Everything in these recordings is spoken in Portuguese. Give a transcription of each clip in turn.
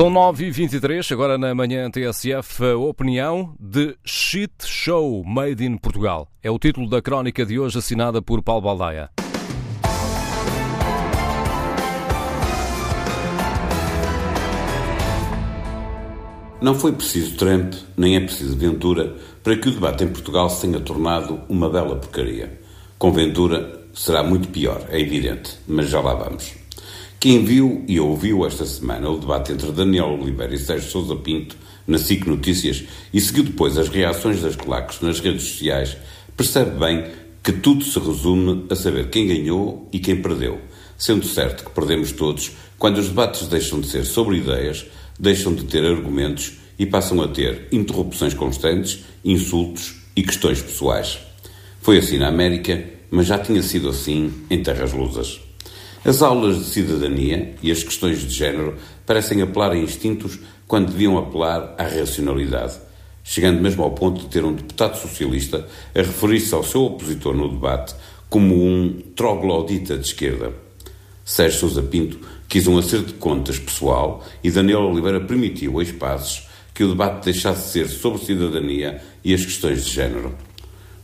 São 9h23, agora na manhã TSF, a opinião de Shit Show Made in Portugal. É o título da crónica de hoje assinada por Paulo Baldaia. Não foi preciso Trump, nem é preciso Ventura, para que o debate em Portugal se tenha tornado uma bela porcaria. Com Ventura será muito pior, é evidente, mas já lá vamos. Quem viu e ouviu esta semana o debate entre Daniel Oliveira e Sérgio Sousa Pinto na SIC Notícias e seguiu depois as reações das claques nas redes sociais, percebe bem que tudo se resume a saber quem ganhou e quem perdeu, sendo certo que perdemos todos quando os debates deixam de ser sobre ideias, deixam de ter argumentos e passam a ter interrupções constantes, insultos e questões pessoais. Foi assim na América, mas já tinha sido assim em terras lusas. As aulas de cidadania e as questões de género parecem apelar a instintos quando deviam apelar à racionalidade, chegando mesmo ao ponto de ter um deputado socialista a referir-se ao seu opositor no debate como um troglodita de esquerda. Sérgio Sousa Pinto quis um acerto de contas pessoal e Daniel Oliveira permitiu a espaços que o debate deixasse de ser sobre cidadania e as questões de género.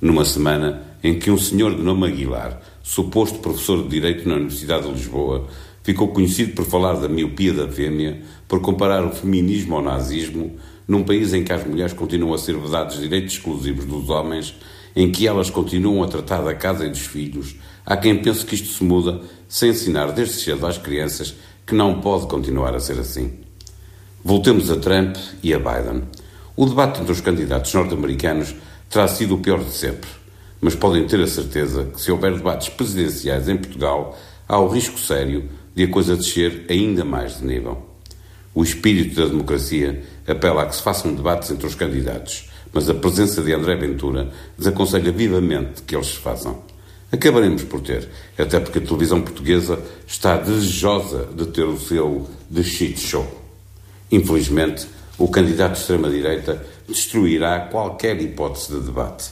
Numa semana em que um senhor de nome Aguilar, suposto professor de Direito na Universidade de Lisboa, ficou conhecido por falar da miopia da fêmea, por comparar o feminismo ao nazismo, num país em que as mulheres continuam a ser vedados direitos exclusivos dos homens, em que elas continuam a tratar da casa e dos filhos, há quem pense que isto se muda sem ensinar desde cedo às crianças que não pode continuar a ser assim. Voltemos a Trump e a Biden. O debate entre os candidatos norte-americanos terá sido o pior de sempre, mas podem ter a certeza que se houver debates presidenciais em Portugal, há o risco sério de a coisa descer ainda mais de nível. O espírito da democracia apela a que se façam debates entre os candidatos, mas a presença de André Ventura desaconselha vivamente que eles se façam. Acabaremos por ter, até porque a televisão portuguesa está desejosa de ter o seu The Shit Show. Infelizmente, o candidato de extrema-direita destruirá qualquer hipótese de debate.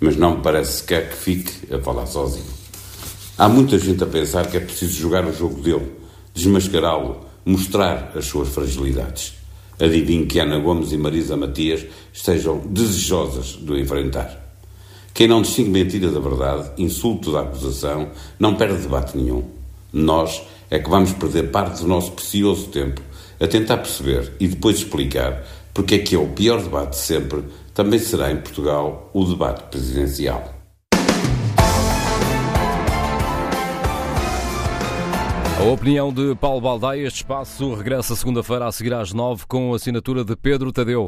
Mas não me parece sequer que fique a falar sozinho. Há muita gente a pensar que é preciso jogar o jogo dele, desmascará-lo, mostrar as suas fragilidades. Adivinho que Ana Gomes e Marisa Matias estejam desejosas de o enfrentar. Quem não distingue mentira da verdade, insulto da acusação, não perde debate nenhum. Nós é que vamos perder parte do nosso precioso tempo a tentar perceber e depois explicar porque é que é o pior debate de sempre, também será em Portugal o debate presidencial. A opinião de Paulo Baldaia, este espaço regressa segunda-feira a seguir às nove com a assinatura de Pedro Tadeu.